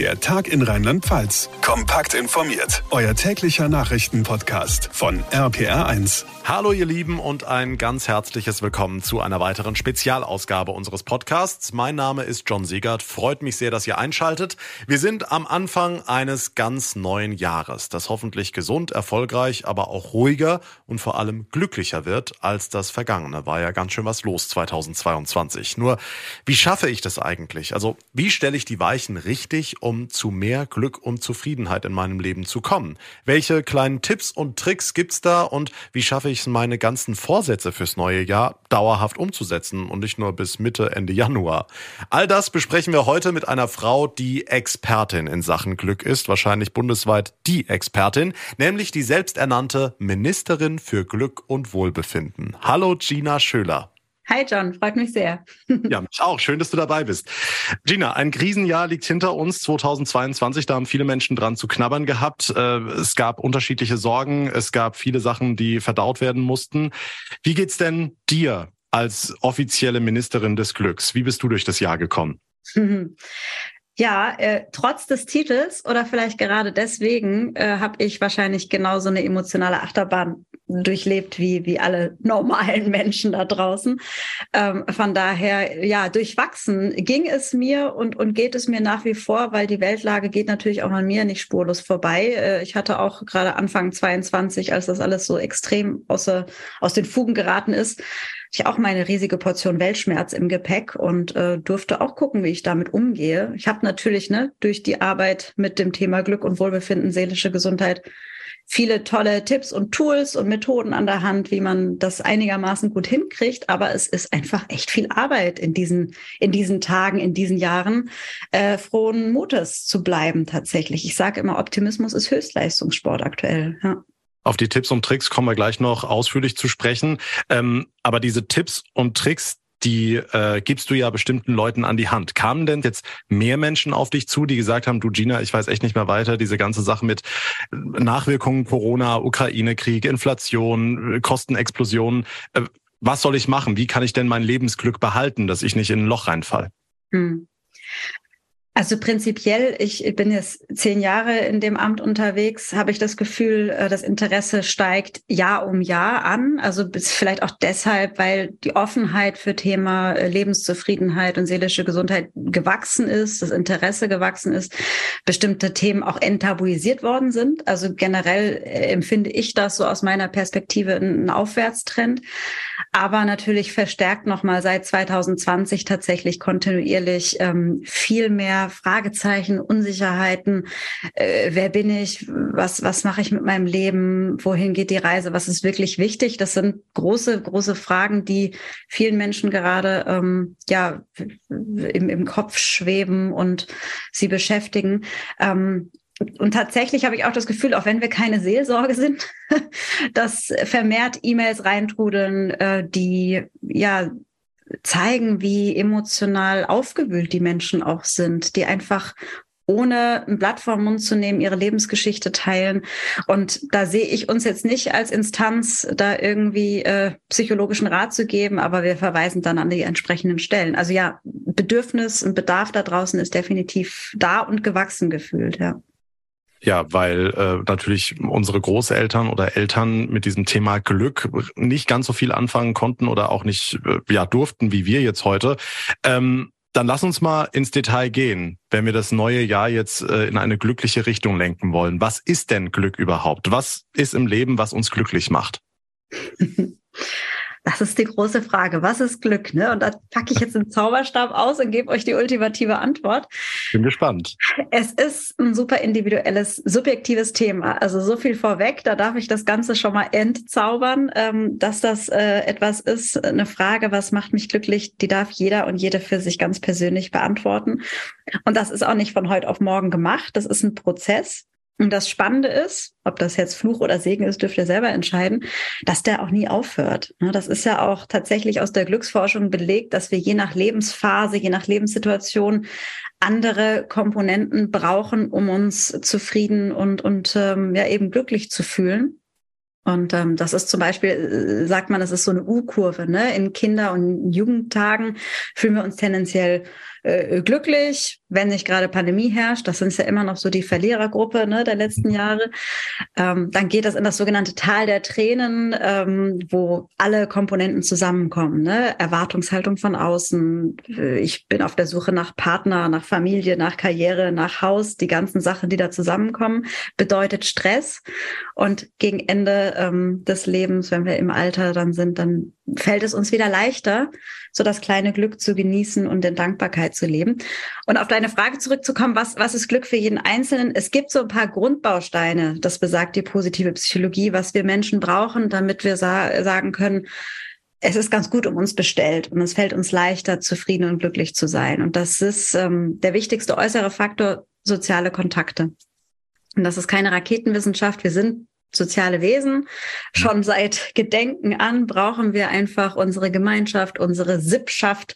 Der Tag in Rheinland-Pfalz. Kompakt informiert. Euer täglicher Nachrichtenpodcast von RPR1. Hallo ihr Lieben und ein ganz herzliches Willkommen zu einer weiteren Spezialausgabe unseres Podcasts. Mein Name ist John Siegert. Freut mich sehr, dass ihr einschaltet. Wir sind am Anfang eines ganz neuen Jahres, das hoffentlich gesund, erfolgreich, aber auch ruhiger und vor allem glücklicher wird als das vergangene. War ja ganz schön was los 2022. Nur, wie schaffe ich das eigentlich? Also, wie stelle ich die Weichen richtig, um zu mehr Glück und Zufriedenheit in meinem Leben zu kommen? Welche kleinen Tipps und Tricks gibt's da und wie schaffe ich es, meine ganzen Vorsätze fürs neue Jahr dauerhaft umzusetzen und nicht nur bis Mitte, Ende Januar? All das besprechen wir heute mit einer Frau, die Expertin in Sachen Glück ist, wahrscheinlich bundesweit die Expertin, nämlich die selbsternannte Ministerin für Glück und Wohlbefinden. Hallo Gina Schöler. Hi John, freut mich sehr. ja, mich auch. Schön, dass du dabei bist. Gina, ein Krisenjahr liegt hinter uns, 2022. Da haben viele Menschen dran zu knabbern gehabt. Äh, es gab unterschiedliche Sorgen. Es gab viele Sachen, die verdaut werden mussten. Wie geht's denn dir als offizielle Ministerin des Glücks? Wie bist du durch das Jahr gekommen? Ja, äh, trotz des Titels oder vielleicht gerade deswegen äh, habe ich wahrscheinlich genauso eine emotionale Achterbahn durchlebt wie, wie alle normalen Menschen da draußen. Ähm, von daher, ja, durchwachsen ging es mir und, und geht es mir nach wie vor, weil die Weltlage geht natürlich auch an mir nicht spurlos vorbei. Äh, ich hatte auch gerade Anfang 22, als das alles so extrem außer, aus den Fugen geraten ist, ich auch meine riesige Portion Weltschmerz im Gepäck und äh, durfte auch gucken, wie ich damit umgehe. Ich habe natürlich ne, durch die Arbeit mit dem Thema Glück und Wohlbefinden, seelische Gesundheit viele tolle Tipps und Tools und Methoden an der Hand, wie man das einigermaßen gut hinkriegt. Aber es ist einfach echt viel Arbeit in diesen, in diesen Tagen, in diesen Jahren, äh, frohen Mutes zu bleiben tatsächlich. Ich sage immer, Optimismus ist Höchstleistungssport aktuell. Ja. Auf die Tipps und Tricks kommen wir gleich noch ausführlich zu sprechen. Ähm, aber diese Tipps und Tricks, die äh, gibst du ja bestimmten Leuten an die Hand. Kamen denn jetzt mehr Menschen auf dich zu, die gesagt haben, du Gina, ich weiß echt nicht mehr weiter, diese ganze Sache mit Nachwirkungen Corona, Ukraine-Krieg, Inflation, Kostenexplosion. Äh, was soll ich machen? Wie kann ich denn mein Lebensglück behalten, dass ich nicht in ein Loch reinfall? Hm. Also prinzipiell, ich bin jetzt zehn Jahre in dem Amt unterwegs, habe ich das Gefühl, äh, das Interesse steigt Jahr um Jahr an. Also vielleicht auch deshalb, weil die Offenheit für Thema äh, Lebenszufriedenheit und seelische Gesundheit gewachsen ist, das Interesse gewachsen ist, bestimmte Themen auch enttabuisiert worden sind. Also generell äh, empfinde ich das so aus meiner Perspektive einen Aufwärtstrend aber natürlich verstärkt nochmal seit 2020 tatsächlich kontinuierlich ähm, viel mehr Fragezeichen, Unsicherheiten. Äh, wer bin ich? Was, was mache ich mit meinem Leben? Wohin geht die Reise? Was ist wirklich wichtig? Das sind große, große Fragen, die vielen Menschen gerade ähm, ja im, im Kopf schweben und sie beschäftigen. Ähm, und tatsächlich habe ich auch das Gefühl, auch wenn wir keine Seelsorge sind, dass vermehrt E-Mails reintrudeln, äh, die ja zeigen, wie emotional aufgewühlt die Menschen auch sind, die einfach ohne ein Blatt vom Mund zu nehmen, ihre Lebensgeschichte teilen. Und da sehe ich uns jetzt nicht als Instanz, da irgendwie äh, psychologischen Rat zu geben, aber wir verweisen dann an die entsprechenden Stellen. Also ja, Bedürfnis und Bedarf da draußen ist definitiv da und gewachsen gefühlt, ja. Ja, weil äh, natürlich unsere Großeltern oder Eltern mit diesem Thema Glück nicht ganz so viel anfangen konnten oder auch nicht äh, ja durften wie wir jetzt heute. Ähm, dann lass uns mal ins Detail gehen, wenn wir das neue Jahr jetzt äh, in eine glückliche Richtung lenken wollen. Was ist denn Glück überhaupt? Was ist im Leben, was uns glücklich macht? Das ist die große Frage. Was ist Glück? Ne? Und da packe ich jetzt den Zauberstab aus und gebe euch die ultimative Antwort. Bin gespannt. Es ist ein super individuelles, subjektives Thema. Also so viel vorweg, da darf ich das Ganze schon mal entzaubern, ähm, dass das äh, etwas ist, eine Frage, was macht mich glücklich, die darf jeder und jede für sich ganz persönlich beantworten. Und das ist auch nicht von heute auf morgen gemacht. Das ist ein Prozess. Und das Spannende ist, ob das jetzt Fluch oder Segen ist, dürft ihr selber entscheiden, dass der auch nie aufhört. Ne, das ist ja auch tatsächlich aus der Glücksforschung belegt, dass wir je nach Lebensphase, je nach Lebenssituation andere Komponenten brauchen, um uns zufrieden und, und ähm, ja eben glücklich zu fühlen. Und ähm, das ist zum Beispiel, äh, sagt man, das ist so eine U-Kurve. Ne? In Kinder- und Jugendtagen fühlen wir uns tendenziell äh, glücklich, wenn nicht gerade Pandemie herrscht. Das sind ja immer noch so die Verlierergruppe ne, der letzten Jahre. Ähm, dann geht das in das sogenannte Tal der Tränen, ähm, wo alle Komponenten zusammenkommen. Ne? Erwartungshaltung von außen. Äh, ich bin auf der Suche nach Partner, nach Familie, nach Karriere, nach Haus. Die ganzen Sachen, die da zusammenkommen, bedeutet Stress. Und gegen Ende ähm, des Lebens, wenn wir im Alter dann sind, dann fällt es uns wieder leichter, so das kleine Glück zu genießen und in Dankbarkeit zu leben. Und auf deine Frage zurückzukommen, was, was ist Glück für jeden Einzelnen? Es gibt so ein paar Grundbausteine, das besagt die positive Psychologie, was wir Menschen brauchen, damit wir sa sagen können, es ist ganz gut um uns bestellt und es fällt uns leichter, zufrieden und glücklich zu sein. Und das ist ähm, der wichtigste äußere Faktor, soziale Kontakte. Und das ist keine Raketenwissenschaft. Wir sind soziale Wesen. Schon seit Gedenken an brauchen wir einfach unsere Gemeinschaft, unsere Sippschaft,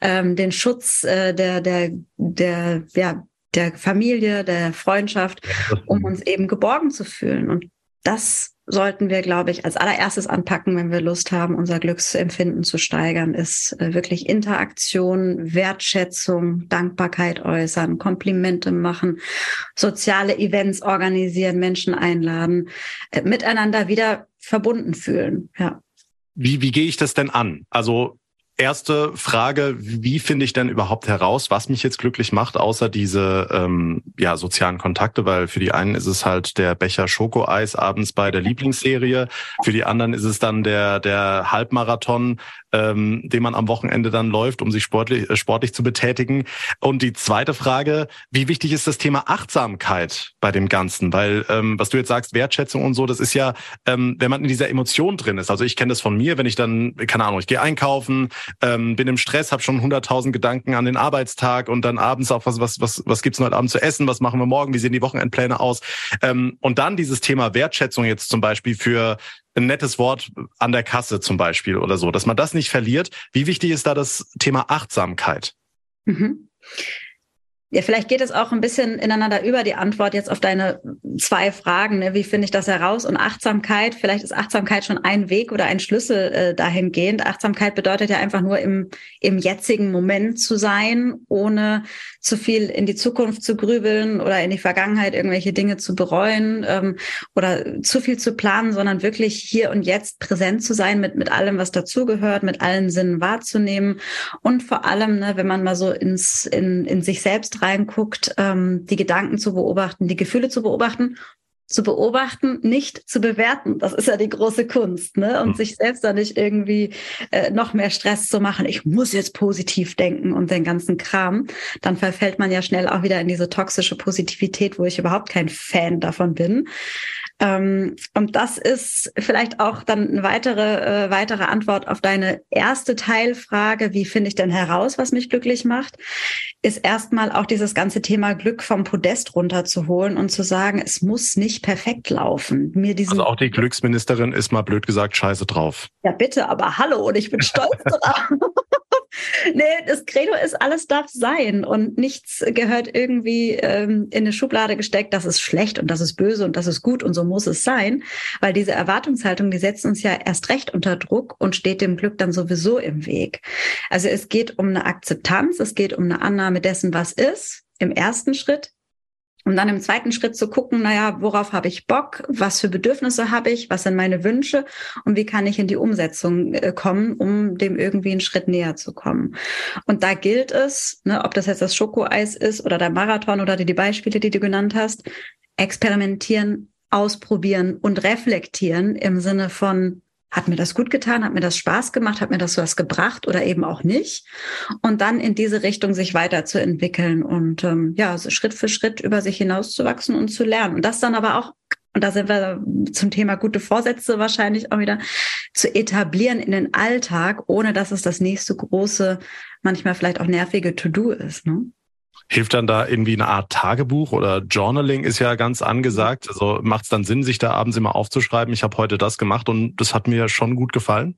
ähm, den Schutz äh, der, der, der, ja, der Familie, der Freundschaft, um uns eben geborgen zu fühlen. Und das sollten wir, glaube ich, als allererstes anpacken, wenn wir Lust haben, unser Glücksempfinden zu steigern, ist äh, wirklich Interaktion, Wertschätzung, Dankbarkeit äußern, Komplimente machen, soziale Events organisieren, Menschen einladen, äh, miteinander wieder verbunden fühlen. Ja. Wie, wie gehe ich das denn an? Also erste Frage, wie finde ich denn überhaupt heraus, was mich jetzt glücklich macht, außer diese ähm, ja, sozialen Kontakte, weil für die einen ist es halt der Becher Schokoeis abends bei der Lieblingsserie, für die anderen ist es dann der, der Halbmarathon, ähm, den man am Wochenende dann läuft, um sich sportlich, äh, sportlich zu betätigen. Und die zweite Frage, wie wichtig ist das Thema Achtsamkeit bei dem Ganzen? Weil ähm, was du jetzt sagst, Wertschätzung und so, das ist ja, ähm, wenn man in dieser Emotion drin ist. Also ich kenne das von mir, wenn ich dann, keine Ahnung, ich gehe einkaufen, ähm, bin im Stress, habe schon hunderttausend Gedanken an den Arbeitstag und dann abends auch, was, was, was, was gibt's heute Abend zu essen, was machen wir morgen, wie sehen die Wochenendpläne aus? Ähm, und dann dieses Thema Wertschätzung jetzt zum Beispiel für ein nettes Wort an der Kasse zum Beispiel oder so, dass man das nicht verliert. Wie wichtig ist da das Thema Achtsamkeit? Mhm. Ja, vielleicht geht es auch ein bisschen ineinander über die Antwort jetzt auf deine zwei Fragen. Ne? Wie finde ich das heraus? Und Achtsamkeit, vielleicht ist Achtsamkeit schon ein Weg oder ein Schlüssel äh, dahingehend. Achtsamkeit bedeutet ja einfach nur im, im jetzigen Moment zu sein, ohne zu viel in die Zukunft zu grübeln oder in die Vergangenheit irgendwelche Dinge zu bereuen ähm, oder zu viel zu planen, sondern wirklich hier und jetzt präsent zu sein mit, mit allem, was dazugehört, mit allen Sinnen wahrzunehmen. Und vor allem, ne, wenn man mal so ins, in, in sich selbst reinguckt, ähm, die Gedanken zu beobachten, die Gefühle zu beobachten zu beobachten, nicht zu bewerten. Das ist ja die große Kunst, ne? Und mhm. sich selbst da nicht irgendwie äh, noch mehr Stress zu machen. Ich muss jetzt positiv denken und den ganzen Kram. Dann verfällt man ja schnell auch wieder in diese toxische Positivität, wo ich überhaupt kein Fan davon bin. Ähm, und das ist vielleicht auch dann eine weitere, äh, weitere Antwort auf deine erste Teilfrage, wie finde ich denn heraus, was mich glücklich macht, ist erstmal auch dieses ganze Thema Glück vom Podest runterzuholen und zu sagen, es muss nicht perfekt laufen. Mir also auch die Glücksministerin ist mal blöd gesagt scheiße drauf. Ja, bitte, aber hallo und ich bin stolz drauf. nee, das Credo ist, alles darf sein und nichts gehört irgendwie ähm, in eine Schublade gesteckt, das ist schlecht und das ist böse und das ist gut und so muss es sein, weil diese Erwartungshaltung, die setzt uns ja erst recht unter Druck und steht dem Glück dann sowieso im Weg. Also es geht um eine Akzeptanz, es geht um eine Annahme dessen, was ist, im ersten Schritt. Um dann im zweiten Schritt zu gucken, naja, worauf habe ich Bock, was für Bedürfnisse habe ich, was sind meine Wünsche? Und wie kann ich in die Umsetzung äh, kommen, um dem irgendwie einen Schritt näher zu kommen. Und da gilt es, ne, ob das jetzt das Schokoeis ist oder der Marathon oder die, die Beispiele, die du genannt hast, experimentieren, ausprobieren und reflektieren im Sinne von, hat mir das gut getan? Hat mir das Spaß gemacht? Hat mir das was gebracht oder eben auch nicht? Und dann in diese Richtung sich weiterzuentwickeln und ähm, ja, so Schritt für Schritt über sich hinauszuwachsen und zu lernen. Und das dann aber auch, und da sind wir zum Thema gute Vorsätze wahrscheinlich auch wieder, zu etablieren in den Alltag, ohne dass es das nächste große, manchmal vielleicht auch nervige To-Do ist. Ne? Hilft dann da irgendwie eine Art Tagebuch oder Journaling ist ja ganz angesagt. Also macht es dann Sinn, sich da abends immer aufzuschreiben, ich habe heute das gemacht und das hat mir schon gut gefallen?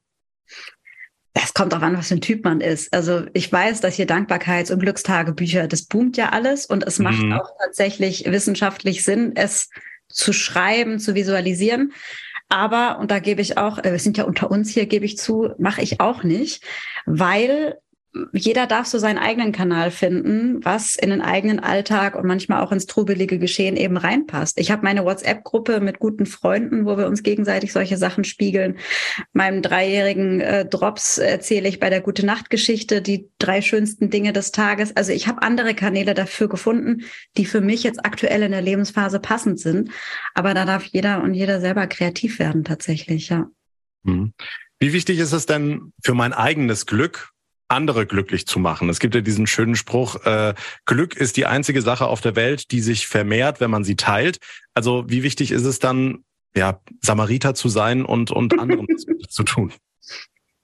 Es kommt auch an, was für ein Typ man ist. Also ich weiß, dass hier Dankbarkeits- und Glückstagebücher, das boomt ja alles und es macht mhm. auch tatsächlich wissenschaftlich Sinn, es zu schreiben, zu visualisieren. Aber, und da gebe ich auch, äh, wir sind ja unter uns hier, gebe ich zu, mache ich auch nicht, weil jeder darf so seinen eigenen Kanal finden, was in den eigenen Alltag und manchmal auch ins trubelige Geschehen eben reinpasst. Ich habe meine WhatsApp-Gruppe mit guten Freunden, wo wir uns gegenseitig solche Sachen spiegeln. Meinem dreijährigen äh, Drops erzähle ich bei der Gute Nacht Geschichte die drei schönsten Dinge des Tages. Also ich habe andere Kanäle dafür gefunden, die für mich jetzt aktuell in der Lebensphase passend sind. Aber da darf jeder und jeder selber kreativ werden tatsächlich, ja. Mhm. Wie wichtig ist es denn für mein eigenes Glück, andere glücklich zu machen. Es gibt ja diesen schönen Spruch, äh, Glück ist die einzige Sache auf der Welt, die sich vermehrt, wenn man sie teilt. Also wie wichtig ist es dann, ja, Samariter zu sein und, und anderen zu tun?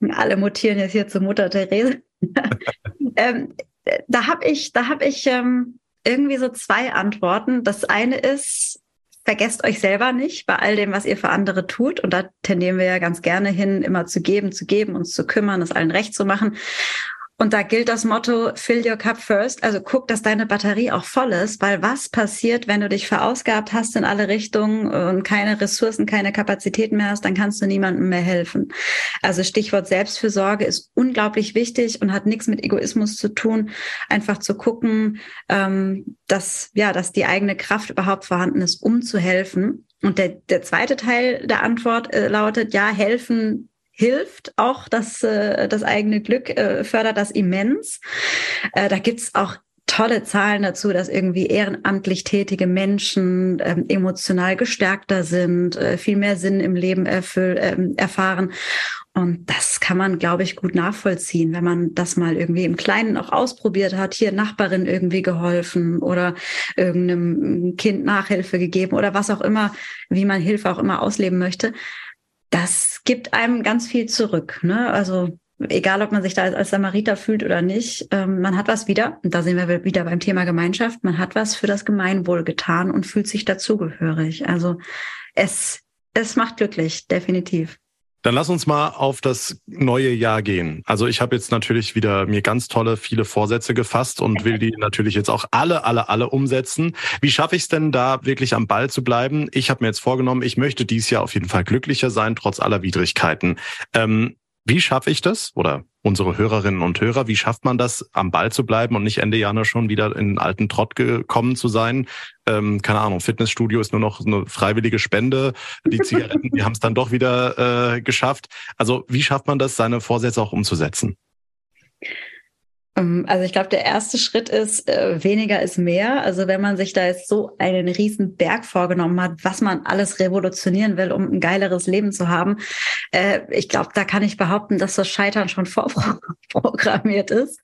Alle mutieren jetzt hier zur Mutter Therese. ähm, da habe ich, da habe ich ähm, irgendwie so zwei Antworten. Das eine ist, vergesst euch selber nicht bei all dem, was ihr für andere tut. Und da tendieren wir ja ganz gerne hin, immer zu geben, zu geben, uns zu kümmern, es allen recht zu machen. Und da gilt das Motto, fill your cup first. Also guck, dass deine Batterie auch voll ist, weil was passiert, wenn du dich verausgabt hast in alle Richtungen und keine Ressourcen, keine Kapazitäten mehr hast, dann kannst du niemandem mehr helfen. Also Stichwort Selbstfürsorge ist unglaublich wichtig und hat nichts mit Egoismus zu tun. Einfach zu gucken, ähm, dass, ja, dass die eigene Kraft überhaupt vorhanden ist, um zu helfen. Und der, der zweite Teil der Antwort äh, lautet, ja, helfen hilft auch das, äh, das eigene Glück, äh, fördert das immens. Äh, da gibt's auch tolle Zahlen dazu, dass irgendwie ehrenamtlich tätige Menschen ähm, emotional gestärkter sind, äh, viel mehr Sinn im Leben erfüll, ähm, erfahren. Und das kann man, glaube ich, gut nachvollziehen, wenn man das mal irgendwie im Kleinen auch ausprobiert hat, hier Nachbarin irgendwie geholfen oder irgendeinem Kind Nachhilfe gegeben oder was auch immer, wie man Hilfe auch immer ausleben möchte das gibt einem ganz viel zurück. Ne? Also egal, ob man sich da als, Samariter fühlt oder nicht, ähm, man hat was wieder, und da sind wir wieder beim Thema Gemeinschaft, man hat was für das Gemeinwohl getan und fühlt sich dazugehörig. Also es, es macht glücklich, definitiv. Dann lass uns mal auf das neue Jahr gehen. Also ich habe jetzt natürlich wieder mir ganz tolle, viele Vorsätze gefasst und will die natürlich jetzt auch alle, alle, alle umsetzen. Wie schaffe ich es denn da wirklich am Ball zu bleiben? Ich habe mir jetzt vorgenommen, ich möchte dieses Jahr auf jeden Fall glücklicher sein, trotz aller Widrigkeiten. Ähm, wie schaffe ich das? Oder unsere Hörerinnen und Hörer, wie schafft man das, am Ball zu bleiben und nicht Ende Januar schon wieder in den alten Trott gekommen zu sein? Ähm, keine Ahnung, Fitnessstudio ist nur noch eine freiwillige Spende. Die Zigaretten, die haben es dann doch wieder äh, geschafft. Also wie schafft man das, seine Vorsätze auch umzusetzen? Ähm, also ich glaube, der erste Schritt ist, äh, weniger ist mehr. Also wenn man sich da jetzt so einen riesen Berg vorgenommen hat, was man alles revolutionieren will, um ein geileres Leben zu haben, äh, ich glaube, da kann ich behaupten, dass das Scheitern schon vorprogrammiert ist.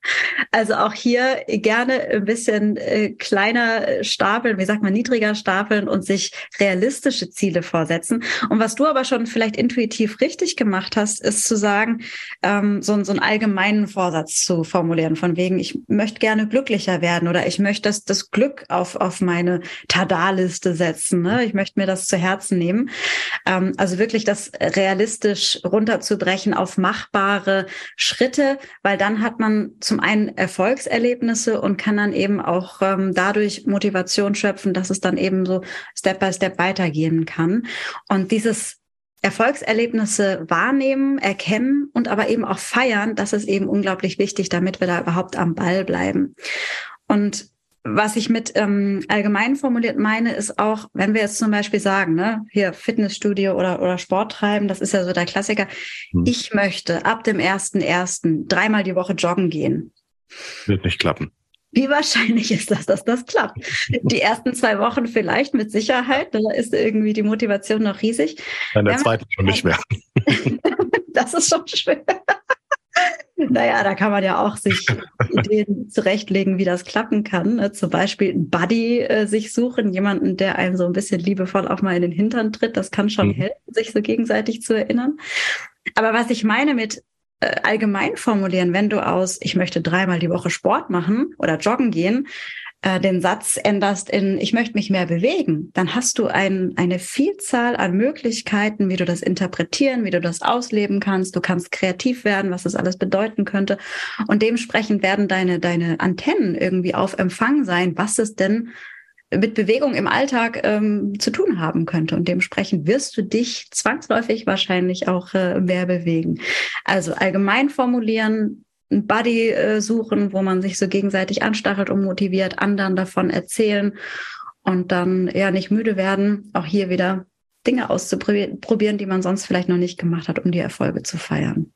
Also auch hier gerne ein bisschen äh, kleiner stapeln, wie sagt man, niedriger stapeln und sich realistische Ziele vorsetzen. Und was du aber schon vielleicht intuitiv richtig gemacht hast, ist zu sagen, ähm, so, so einen allgemeinen Vorsatz zu formulieren von wegen, ich möchte gerne glücklicher werden oder ich möchte das, das Glück auf, auf meine Tada-Liste setzen. Ne? Ich möchte mir das zu Herzen nehmen. Ähm, also wirklich das realistisch runterzubrechen auf machbare Schritte, weil dann hat man zum einen Erfolgserlebnisse und kann dann eben auch ähm, dadurch Motivation schöpfen, dass es dann eben so Step by Step weitergehen kann. Und dieses Erfolgserlebnisse wahrnehmen, erkennen und aber eben auch feiern, das ist eben unglaublich wichtig, damit wir da überhaupt am Ball bleiben. Und was ich mit ähm, allgemein formuliert meine, ist auch, wenn wir jetzt zum Beispiel sagen, ne, hier Fitnessstudio oder, oder Sport treiben, das ist ja so der Klassiker. Hm. Ich möchte ab dem ersten ersten dreimal die Woche joggen gehen. Wird nicht klappen. Wie wahrscheinlich ist das, dass das klappt? Die ersten zwei Wochen vielleicht mit Sicherheit, da ist irgendwie die Motivation noch riesig. In der zweiten schon nicht mehr. das ist schon schwer. Naja, da kann man ja auch sich Ideen zurechtlegen, wie das klappen kann. Ne? Zum Beispiel einen Buddy äh, sich suchen, jemanden, der einem so ein bisschen liebevoll auch mal in den Hintern tritt. Das kann schon mhm. helfen, sich so gegenseitig zu erinnern. Aber was ich meine mit allgemein formulieren, wenn du aus, ich möchte dreimal die Woche Sport machen oder joggen gehen, äh, den Satz änderst in, ich möchte mich mehr bewegen, dann hast du ein, eine Vielzahl an Möglichkeiten, wie du das interpretieren, wie du das ausleben kannst. Du kannst kreativ werden, was das alles bedeuten könnte. Und dementsprechend werden deine, deine Antennen irgendwie auf Empfang sein, was es denn mit Bewegung im Alltag ähm, zu tun haben könnte. Und dementsprechend wirst du dich zwangsläufig wahrscheinlich auch äh, mehr bewegen. Also allgemein formulieren, einen Buddy äh, suchen, wo man sich so gegenseitig anstachelt und motiviert, anderen davon erzählen und dann ja nicht müde werden, auch hier wieder Dinge auszuprobieren, die man sonst vielleicht noch nicht gemacht hat, um die Erfolge zu feiern.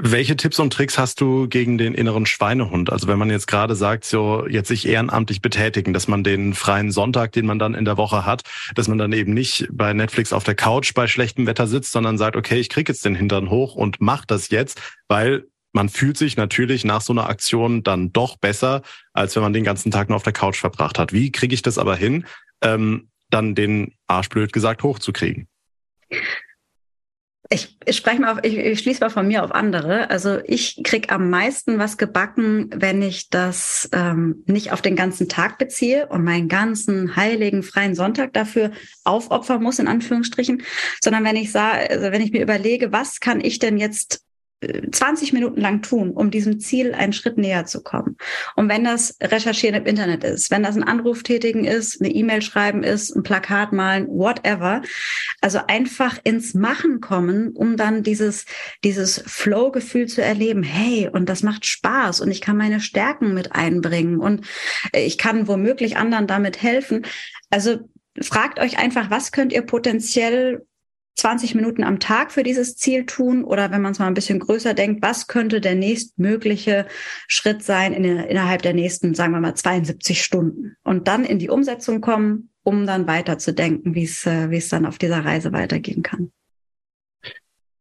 Welche Tipps und Tricks hast du gegen den inneren Schweinehund? Also wenn man jetzt gerade sagt, so jetzt sich ehrenamtlich betätigen, dass man den freien Sonntag, den man dann in der Woche hat, dass man dann eben nicht bei Netflix auf der Couch bei schlechtem Wetter sitzt, sondern sagt, okay, ich krieg jetzt den Hintern hoch und mach das jetzt, weil man fühlt sich natürlich nach so einer Aktion dann doch besser, als wenn man den ganzen Tag nur auf der Couch verbracht hat. Wie kriege ich das aber hin, ähm, dann den Arsch blöd gesagt hochzukriegen? Ich, ich spreche mal auf, ich, ich schließe mal von mir auf andere. Also ich krieg am meisten was gebacken, wenn ich das ähm, nicht auf den ganzen Tag beziehe und meinen ganzen heiligen freien Sonntag dafür aufopfern muss, in Anführungsstrichen, sondern wenn ich sage, also wenn ich mir überlege, was kann ich denn jetzt 20 Minuten lang tun, um diesem Ziel einen Schritt näher zu kommen. Und wenn das Recherchieren im Internet ist, wenn das ein Anruf tätigen ist, eine E-Mail schreiben ist, ein Plakat malen, whatever. Also einfach ins Machen kommen, um dann dieses, dieses Flow-Gefühl zu erleben. Hey, und das macht Spaß und ich kann meine Stärken mit einbringen und ich kann womöglich anderen damit helfen. Also fragt euch einfach, was könnt ihr potenziell 20 Minuten am Tag für dieses Ziel tun? Oder wenn man es mal ein bisschen größer denkt, was könnte der nächstmögliche Schritt sein in, innerhalb der nächsten, sagen wir mal, 72 Stunden? Und dann in die Umsetzung kommen, um dann weiterzudenken, wie es, äh, wie es dann auf dieser Reise weitergehen kann.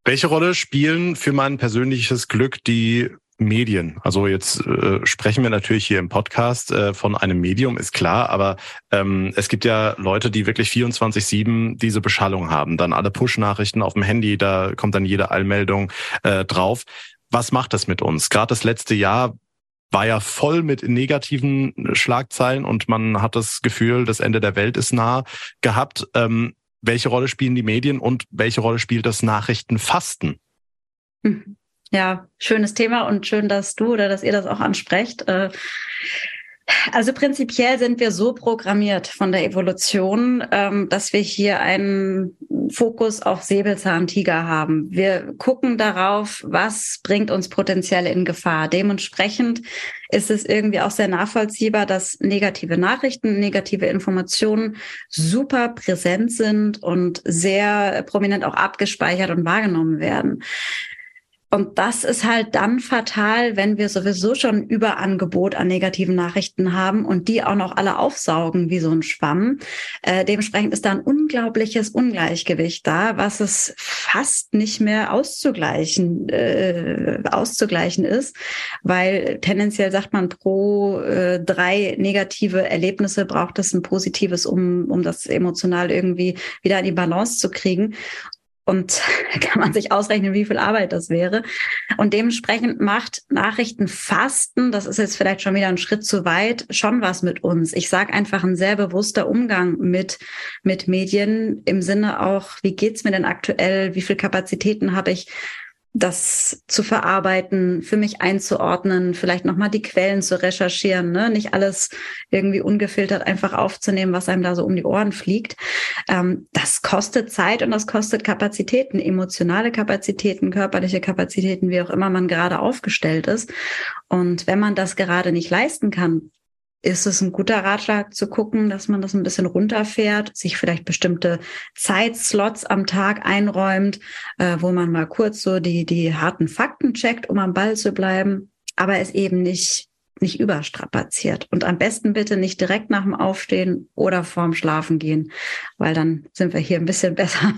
Welche Rolle spielen für mein persönliches Glück die Medien. Also jetzt äh, sprechen wir natürlich hier im Podcast äh, von einem Medium, ist klar, aber ähm, es gibt ja Leute, die wirklich 24-7 diese Beschallung haben. Dann alle Push-Nachrichten auf dem Handy, da kommt dann jede Allmeldung äh, drauf. Was macht das mit uns? Gerade das letzte Jahr war ja voll mit negativen Schlagzeilen und man hat das Gefühl, das Ende der Welt ist nah gehabt. Ähm, welche Rolle spielen die Medien und welche Rolle spielt das Nachrichtenfasten? Mhm. Ja, schönes Thema und schön, dass du oder dass ihr das auch ansprecht. Äh, also prinzipiell sind wir so programmiert von der Evolution, ähm, dass wir hier einen Fokus auf Säbelzahntiger haben. Wir gucken darauf, was bringt uns potenziell in Gefahr. Dementsprechend ist es irgendwie auch sehr nachvollziehbar, dass negative Nachrichten, negative Informationen super präsent sind und sehr prominent auch abgespeichert und wahrgenommen werden. Und das ist halt dann fatal, wenn wir sowieso schon Überangebot an negativen Nachrichten haben und die auch noch alle aufsaugen wie so ein Schwamm. Äh, dementsprechend ist da ein unglaubliches Ungleichgewicht da, was es fast nicht mehr auszugleichen, äh, auszugleichen ist, weil tendenziell sagt man, pro äh, drei negative Erlebnisse braucht es ein positives, um, um das emotional irgendwie wieder in die Balance zu kriegen. Und kann man sich ausrechnen, wie viel Arbeit das wäre. Und dementsprechend macht Nachrichtenfasten, das ist jetzt vielleicht schon wieder ein Schritt zu weit, schon was mit uns. Ich sage einfach ein sehr bewusster Umgang mit, mit Medien im Sinne auch, wie geht's mir denn aktuell? Wie viel Kapazitäten habe ich? Das zu verarbeiten, für mich einzuordnen, vielleicht nochmal die Quellen zu recherchieren, ne? nicht alles irgendwie ungefiltert einfach aufzunehmen, was einem da so um die Ohren fliegt. Ähm, das kostet Zeit und das kostet Kapazitäten, emotionale Kapazitäten, körperliche Kapazitäten, wie auch immer man gerade aufgestellt ist. Und wenn man das gerade nicht leisten kann, ist es ein guter Ratschlag zu gucken, dass man das ein bisschen runterfährt, sich vielleicht bestimmte Zeitslots am Tag einräumt, äh, wo man mal kurz so die, die harten Fakten checkt, um am Ball zu bleiben, aber es eben nicht, nicht überstrapaziert. Und am besten bitte nicht direkt nach dem Aufstehen oder vorm Schlafen gehen, weil dann sind wir hier ein bisschen besser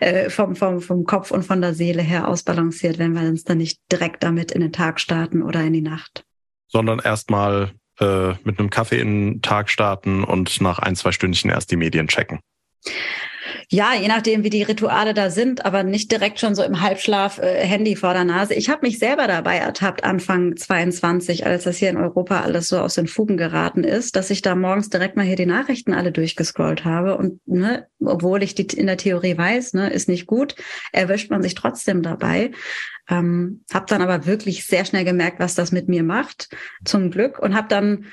äh, vom, vom, vom Kopf und von der Seele her ausbalanciert, wenn wir uns dann nicht direkt damit in den Tag starten oder in die Nacht. Sondern erstmal äh, mit einem Kaffee in den Tag starten und nach ein, zwei Stündchen erst die Medien checken. Ja, je nachdem, wie die Rituale da sind, aber nicht direkt schon so im Halbschlaf äh, Handy vor der Nase. Ich habe mich selber dabei ertappt, Anfang 22, als das hier in Europa alles so aus den Fugen geraten ist, dass ich da morgens direkt mal hier die Nachrichten alle durchgescrollt habe. Und ne, obwohl ich die in der Theorie weiß, ne, ist nicht gut, erwischt man sich trotzdem dabei. Ähm, habe dann aber wirklich sehr schnell gemerkt, was das mit mir macht, zum Glück, und habe dann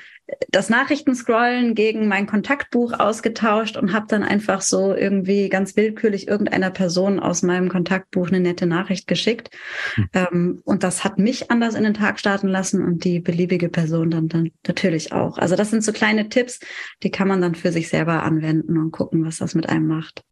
das Nachrichtenscrollen gegen mein Kontaktbuch ausgetauscht und habe dann einfach so irgendwie ganz willkürlich irgendeiner Person aus meinem Kontaktbuch eine nette Nachricht geschickt. Hm. Ähm, und das hat mich anders in den Tag starten lassen und die beliebige Person dann, dann natürlich auch. Also das sind so kleine Tipps, die kann man dann für sich selber anwenden und gucken, was das mit einem macht.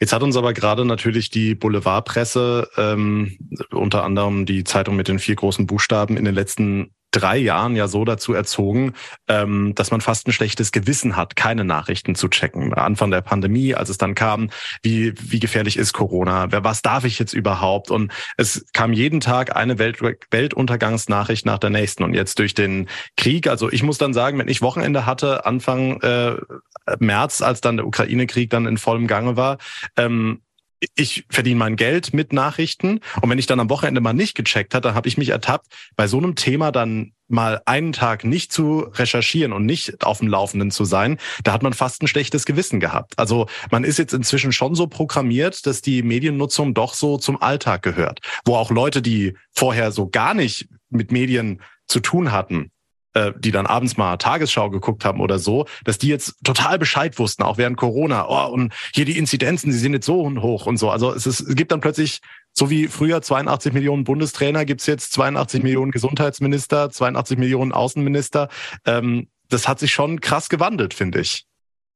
Jetzt hat uns aber gerade natürlich die Boulevardpresse, ähm, unter anderem die Zeitung mit den vier großen Buchstaben, in den letzten drei Jahren ja so dazu erzogen, ähm, dass man fast ein schlechtes Gewissen hat, keine Nachrichten zu checken. Anfang der Pandemie, als es dann kam, wie, wie gefährlich ist Corona? Wer, was darf ich jetzt überhaupt? Und es kam jeden Tag eine Welt, Weltuntergangsnachricht nach der nächsten. Und jetzt durch den Krieg, also ich muss dann sagen, wenn ich Wochenende hatte, Anfang äh, März, als dann der Ukraine-Krieg dann in vollem Gange war, ähm, ich verdiene mein Geld mit Nachrichten und wenn ich dann am Wochenende mal nicht gecheckt hat, dann habe ich mich ertappt, bei so einem Thema dann mal einen Tag nicht zu recherchieren und nicht auf dem Laufenden zu sein, da hat man fast ein schlechtes Gewissen gehabt. Also man ist jetzt inzwischen schon so programmiert, dass die Mediennutzung doch so zum Alltag gehört, wo auch Leute, die vorher so gar nicht mit Medien zu tun hatten, äh, die dann abends mal Tagesschau geguckt haben oder so, dass die jetzt total Bescheid wussten, auch während Corona. Oh, und hier die Inzidenzen, die sind jetzt so hoch und so. Also es, ist, es gibt dann plötzlich, so wie früher 82 Millionen Bundestrainer, gibt's jetzt 82 Millionen Gesundheitsminister, 82 Millionen Außenminister. Ähm, das hat sich schon krass gewandelt, finde ich.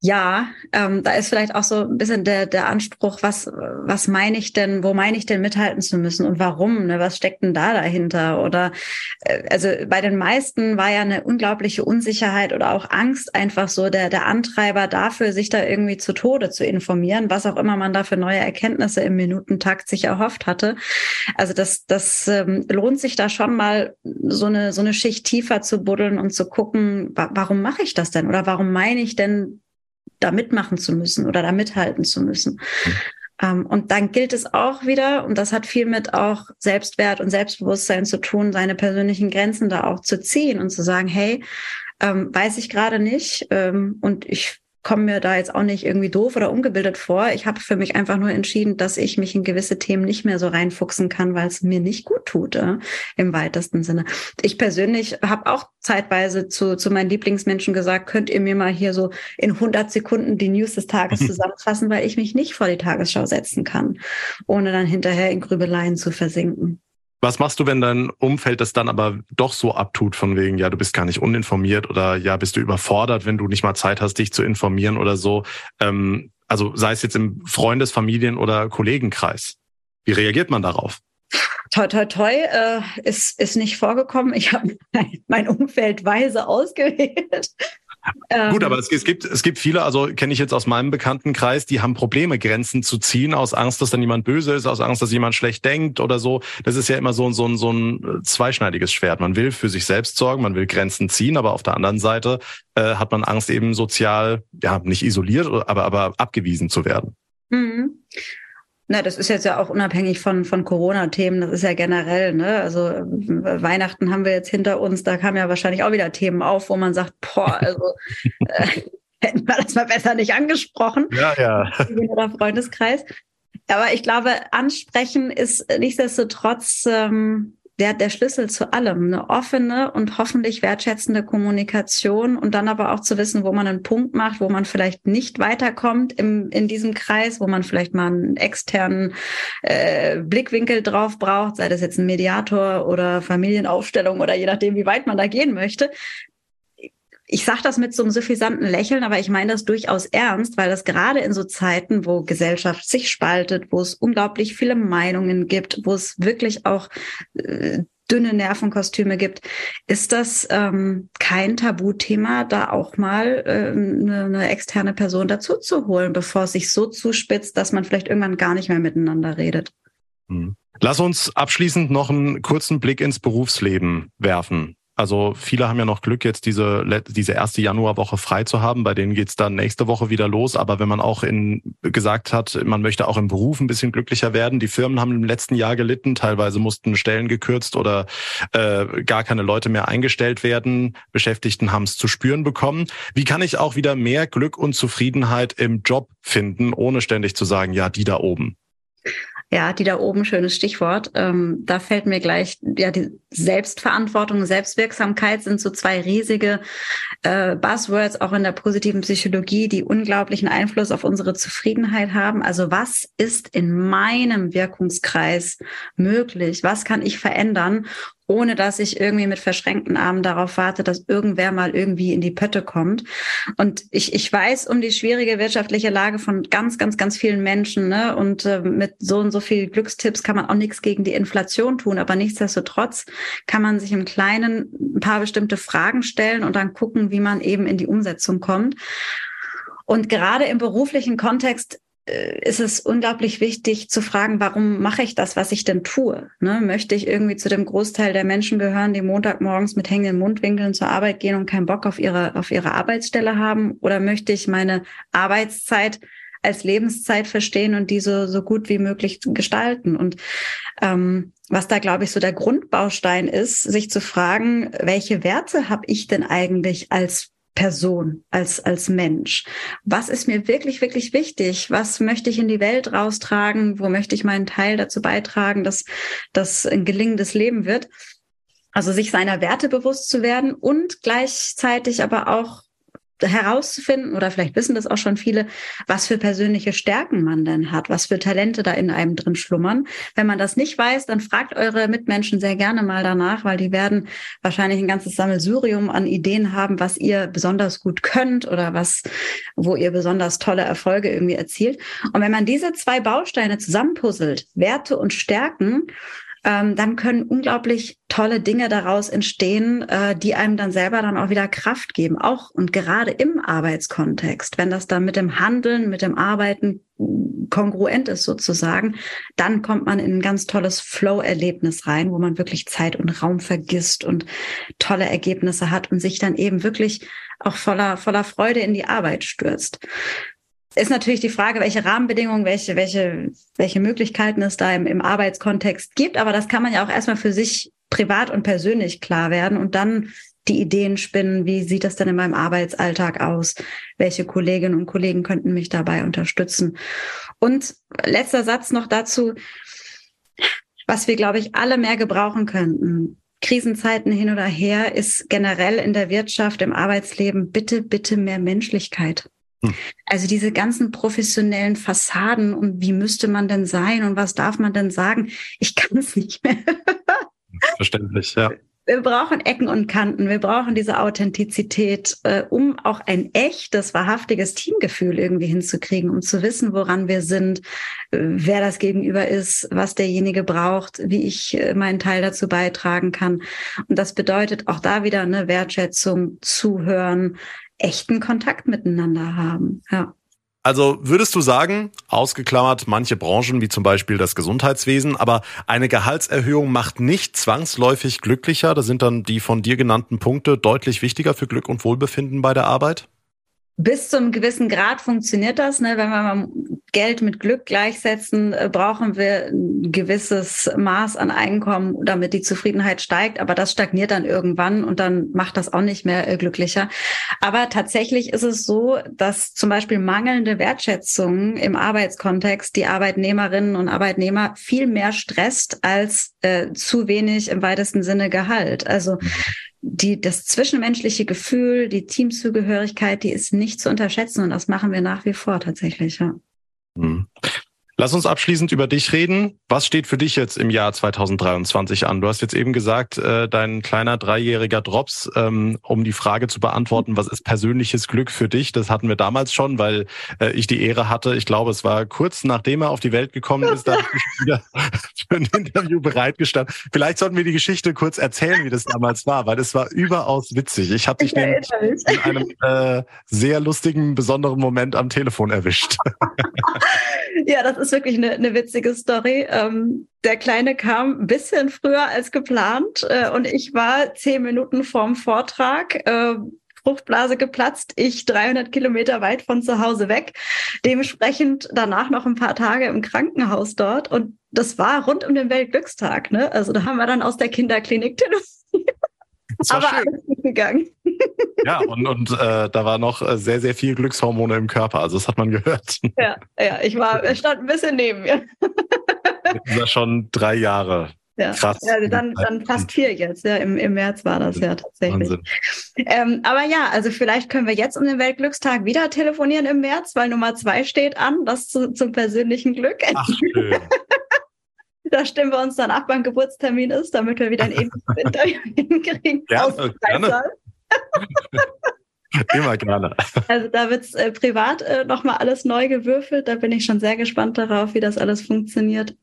Ja, ähm, da ist vielleicht auch so ein bisschen der, der Anspruch, was, was meine ich denn, wo meine ich denn mithalten zu müssen und warum, ne? was steckt denn da dahinter? Oder äh, also bei den meisten war ja eine unglaubliche Unsicherheit oder auch Angst einfach so der, der Antreiber dafür, sich da irgendwie zu Tode zu informieren, was auch immer man da für neue Erkenntnisse im Minutentakt sich erhofft hatte. Also das, das ähm, lohnt sich da schon mal so eine, so eine Schicht tiefer zu buddeln und zu gucken, wa warum mache ich das denn? Oder warum meine ich denn da mitmachen zu müssen oder da mithalten zu müssen. Um, und dann gilt es auch wieder, und das hat viel mit auch Selbstwert und Selbstbewusstsein zu tun, seine persönlichen Grenzen da auch zu ziehen und zu sagen, hey, ähm, weiß ich gerade nicht ähm, und ich komme mir da jetzt auch nicht irgendwie doof oder ungebildet vor. Ich habe für mich einfach nur entschieden, dass ich mich in gewisse Themen nicht mehr so reinfuchsen kann, weil es mir nicht gut tut, äh, im weitesten Sinne. Ich persönlich habe auch zeitweise zu, zu meinen Lieblingsmenschen gesagt, könnt ihr mir mal hier so in 100 Sekunden die News des Tages zusammenfassen, weil ich mich nicht vor die Tagesschau setzen kann, ohne dann hinterher in Grübeleien zu versinken. Was machst du, wenn dein Umfeld das dann aber doch so abtut, von wegen, ja, du bist gar nicht uninformiert oder ja, bist du überfordert, wenn du nicht mal Zeit hast, dich zu informieren oder so? Ähm, also sei es jetzt im Freundes-, Familien- oder Kollegenkreis. Wie reagiert man darauf? Toi, toi, toi, äh, ist, ist nicht vorgekommen. Ich habe mein Umfeld weise ausgewählt. Gut, ähm, aber es, es, gibt es gibt viele, also kenne ich jetzt aus meinem Bekanntenkreis, die haben Probleme, Grenzen zu ziehen, aus Angst, dass dann jemand böse ist, aus Angst, dass jemand schlecht denkt oder so. Das ist ja immer so, so, so ein zweischneidiges Schwert. Man will für sich selbst sorgen, man will Grenzen ziehen, aber auf der anderen Seite äh, hat man Angst, eben sozial, ja, nicht isoliert, aber, aber abgewiesen zu werden. Mhm. Na, das ist jetzt ja auch unabhängig von, von Corona-Themen. Das ist ja generell, ne? Also Weihnachten haben wir jetzt hinter uns. Da kamen ja wahrscheinlich auch wieder Themen auf, wo man sagt, boah, also äh, hätten wir das mal besser nicht angesprochen. Ja, ja. Oder Freundeskreis. Aber ich glaube, ansprechen ist nichtsdestotrotz ähm, der, der Schlüssel zu allem. Eine offene und hoffentlich wertschätzende Kommunikation und dann aber auch zu wissen, wo man einen Punkt macht, wo man vielleicht nicht weiterkommt im, in diesem Kreis, wo man vielleicht mal einen externen äh, Blickwinkel drauf braucht, sei das jetzt ein Mediator oder Familienaufstellung oder je nachdem, wie weit man da gehen möchte ich sage das mit so einem suffisanten Lächeln, aber ich meine das durchaus ernst, weil das gerade in so Zeiten, wo Gesellschaft sich spaltet, wo es unglaublich viele Meinungen gibt, wo es wirklich auch äh, dünne Nervenkostüme gibt, ist das ähm, kein Tabuthema, da auch mal äh, eine, eine externe Person dazu zu holen, bevor es sich so zuspitzt, dass man vielleicht irgendwann gar nicht mehr miteinander redet. Hm. Lass uns abschließend noch einen kurzen Blick ins Berufsleben werfen. Also viele haben ja noch Glück, jetzt diese, diese erste Januarwoche frei zu haben. Bei denen geht's dann nächste Woche wieder los. Aber wenn man auch in, gesagt hat, man möchte auch im Beruf ein bisschen glücklicher werden, die Firmen haben im letzten Jahr gelitten. Teilweise mussten Stellen gekürzt oder äh, gar keine Leute mehr eingestellt werden. Beschäftigten haben es zu spüren bekommen. Wie kann ich auch wieder mehr Glück und Zufriedenheit im Job finden, ohne ständig zu sagen, ja, die da oben? Ja, die da oben, schönes Stichwort. Ähm, da fällt mir gleich, ja, die Selbstverantwortung, Selbstwirksamkeit sind so zwei riesige äh, Buzzwords auch in der positiven Psychologie, die unglaublichen Einfluss auf unsere Zufriedenheit haben. Also was ist in meinem Wirkungskreis möglich? Was kann ich verändern? Ohne dass ich irgendwie mit verschränkten Armen darauf warte, dass irgendwer mal irgendwie in die Pötte kommt. Und ich, ich weiß um die schwierige wirtschaftliche Lage von ganz, ganz, ganz vielen Menschen. Ne? Und äh, mit so und so viel Glückstipps kann man auch nichts gegen die Inflation tun. Aber nichtsdestotrotz kann man sich im Kleinen ein paar bestimmte Fragen stellen und dann gucken, wie man eben in die Umsetzung kommt. Und gerade im beruflichen Kontext ist es unglaublich wichtig zu fragen, warum mache ich das, was ich denn tue? Ne? Möchte ich irgendwie zu dem Großteil der Menschen gehören, die Montagmorgens mit hängenden Mundwinkeln zur Arbeit gehen und keinen Bock auf ihre, auf ihre Arbeitsstelle haben? Oder möchte ich meine Arbeitszeit als Lebenszeit verstehen und diese so gut wie möglich gestalten? Und ähm, was da, glaube ich, so der Grundbaustein ist, sich zu fragen, welche Werte habe ich denn eigentlich als Person, als, als Mensch. Was ist mir wirklich, wirklich wichtig? Was möchte ich in die Welt raustragen? Wo möchte ich meinen Teil dazu beitragen, dass das ein gelingendes Leben wird? Also sich seiner Werte bewusst zu werden und gleichzeitig aber auch herauszufinden, oder vielleicht wissen das auch schon viele, was für persönliche Stärken man denn hat, was für Talente da in einem drin schlummern. Wenn man das nicht weiß, dann fragt eure Mitmenschen sehr gerne mal danach, weil die werden wahrscheinlich ein ganzes Sammelsurium an Ideen haben, was ihr besonders gut könnt oder was, wo ihr besonders tolle Erfolge irgendwie erzielt. Und wenn man diese zwei Bausteine zusammenpuzzelt, Werte und Stärken, ähm, dann können unglaublich tolle Dinge daraus entstehen, äh, die einem dann selber dann auch wieder Kraft geben. Auch und gerade im Arbeitskontext, wenn das dann mit dem Handeln, mit dem Arbeiten kongruent ist sozusagen, dann kommt man in ein ganz tolles Flow-Erlebnis rein, wo man wirklich Zeit und Raum vergisst und tolle Ergebnisse hat und sich dann eben wirklich auch voller, voller Freude in die Arbeit stürzt ist natürlich die Frage, welche Rahmenbedingungen, welche, welche, welche Möglichkeiten es da im, im Arbeitskontext gibt. Aber das kann man ja auch erstmal für sich privat und persönlich klar werden und dann die Ideen spinnen. Wie sieht das denn in meinem Arbeitsalltag aus? Welche Kolleginnen und Kollegen könnten mich dabei unterstützen? Und letzter Satz noch dazu, was wir, glaube ich, alle mehr gebrauchen könnten. Krisenzeiten hin oder her ist generell in der Wirtschaft, im Arbeitsleben bitte, bitte mehr Menschlichkeit. Also diese ganzen professionellen Fassaden und wie müsste man denn sein und was darf man denn sagen? Ich kann es nicht mehr. Verständlich, ja. Wir brauchen Ecken und Kanten. Wir brauchen diese Authentizität, äh, um auch ein echtes, wahrhaftiges Teamgefühl irgendwie hinzukriegen, um zu wissen, woran wir sind, äh, wer das Gegenüber ist, was derjenige braucht, wie ich äh, meinen Teil dazu beitragen kann. Und das bedeutet auch da wieder eine Wertschätzung, zuhören, echten Kontakt miteinander haben. Ja. Also würdest du sagen, ausgeklammert manche Branchen wie zum Beispiel das Gesundheitswesen, aber eine Gehaltserhöhung macht nicht zwangsläufig glücklicher? Da sind dann die von dir genannten Punkte deutlich wichtiger für Glück und Wohlbefinden bei der Arbeit? Bis zu einem gewissen Grad funktioniert das. Ne? Wenn wir Geld mit Glück gleichsetzen, äh, brauchen wir ein gewisses Maß an Einkommen, damit die Zufriedenheit steigt. Aber das stagniert dann irgendwann und dann macht das auch nicht mehr äh, glücklicher. Aber tatsächlich ist es so, dass zum Beispiel mangelnde Wertschätzung im Arbeitskontext die Arbeitnehmerinnen und Arbeitnehmer viel mehr stresst als äh, zu wenig im weitesten Sinne Gehalt. Also die, das zwischenmenschliche Gefühl, die Teamzugehörigkeit, die ist nicht zu unterschätzen und das machen wir nach wie vor tatsächlich. Ja. Mhm. Lass uns abschließend über dich reden. Was steht für dich jetzt im Jahr 2023 an? Du hast jetzt eben gesagt, äh, dein kleiner dreijähriger Drops, ähm, um die Frage zu beantworten, was ist persönliches Glück für dich? Das hatten wir damals schon, weil äh, ich die Ehre hatte. Ich glaube, es war kurz nachdem er auf die Welt gekommen ist, da ich wieder für ein Interview bereitgestanden. Vielleicht sollten wir die Geschichte kurz erzählen, wie das damals war, weil es war überaus witzig. Ich habe dich nämlich in einem äh, sehr lustigen, besonderen Moment am Telefon erwischt. ja, das ist wirklich eine, eine witzige Story. Ähm, der Kleine kam ein bisschen früher als geplant äh, und ich war zehn Minuten vorm Vortrag. Äh, Fruchtblase geplatzt, ich 300 Kilometer weit von zu Hause weg. Dementsprechend danach noch ein paar Tage im Krankenhaus dort und das war rund um den Weltglückstag. Ne? Also da haben wir dann aus der Kinderklinik telefoniert. Aber schön. alles gut gegangen. Ja, und, und äh, da war noch äh, sehr, sehr viel Glückshormone im Körper. Also das hat man gehört. Ja, ja, ich war, er stand ein bisschen neben mir. ja schon drei Jahre. Ja. Krass. Ja, dann, dann fast vier jetzt. Ja, im, im März war das ja tatsächlich. Ähm, aber ja, also vielleicht können wir jetzt um den Weltglückstag wieder telefonieren im März, weil Nummer zwei steht an, das zu, zum persönlichen Glück. Ach, schön. da stimmen wir uns dann ab, wann Geburtstermin ist, damit wir wieder ein ewiges Interview hinkriegen. Gerne, gerne. Immer gerne. Also da wird's äh, privat äh, nochmal alles neu gewürfelt. Da bin ich schon sehr gespannt darauf, wie das alles funktioniert.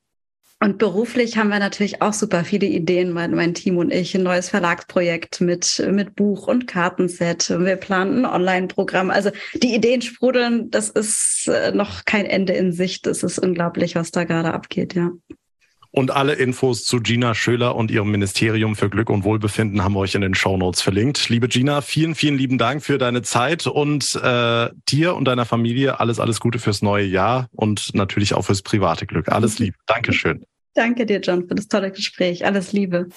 Und beruflich haben wir natürlich auch super viele Ideen, mein, mein Team und ich, ein neues Verlagsprojekt mit, mit Buch und Kartenset. Wir planen ein Online-Programm. Also die Ideen sprudeln, das ist äh, noch kein Ende in Sicht. Es ist unglaublich, was da gerade abgeht, ja. Und alle Infos zu Gina Schöler und ihrem Ministerium für Glück und Wohlbefinden haben wir euch in den Show Notes verlinkt. Liebe Gina, vielen, vielen lieben Dank für deine Zeit und äh, dir und deiner Familie alles, alles Gute fürs neue Jahr und natürlich auch fürs private Glück. Alles Liebe. Dankeschön. Danke dir, John, für das tolle Gespräch. Alles Liebe.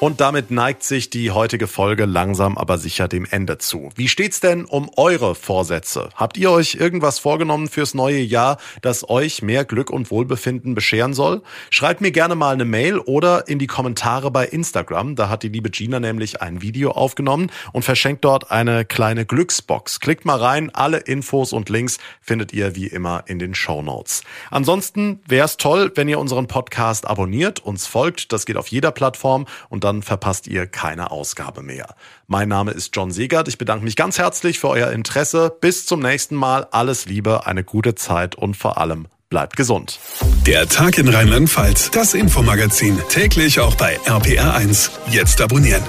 Und damit neigt sich die heutige Folge langsam aber sicher dem Ende zu. Wie steht's denn um eure Vorsätze? Habt ihr euch irgendwas vorgenommen fürs neue Jahr, das euch mehr Glück und Wohlbefinden bescheren soll? Schreibt mir gerne mal eine Mail oder in die Kommentare bei Instagram. Da hat die liebe Gina nämlich ein Video aufgenommen und verschenkt dort eine kleine Glücksbox. Klickt mal rein. Alle Infos und Links findet ihr wie immer in den Show Notes. Ansonsten wäre es toll, wenn ihr unseren Podcast abonniert, uns folgt. Das geht auf jeder Plattform und dann verpasst ihr keine Ausgabe mehr. Mein Name ist John Segert. Ich bedanke mich ganz herzlich für euer Interesse. Bis zum nächsten Mal. Alles Liebe, eine gute Zeit und vor allem bleibt gesund. Der Tag in Rheinland-Pfalz, das Infomagazin, täglich auch bei RPR1. Jetzt abonnieren.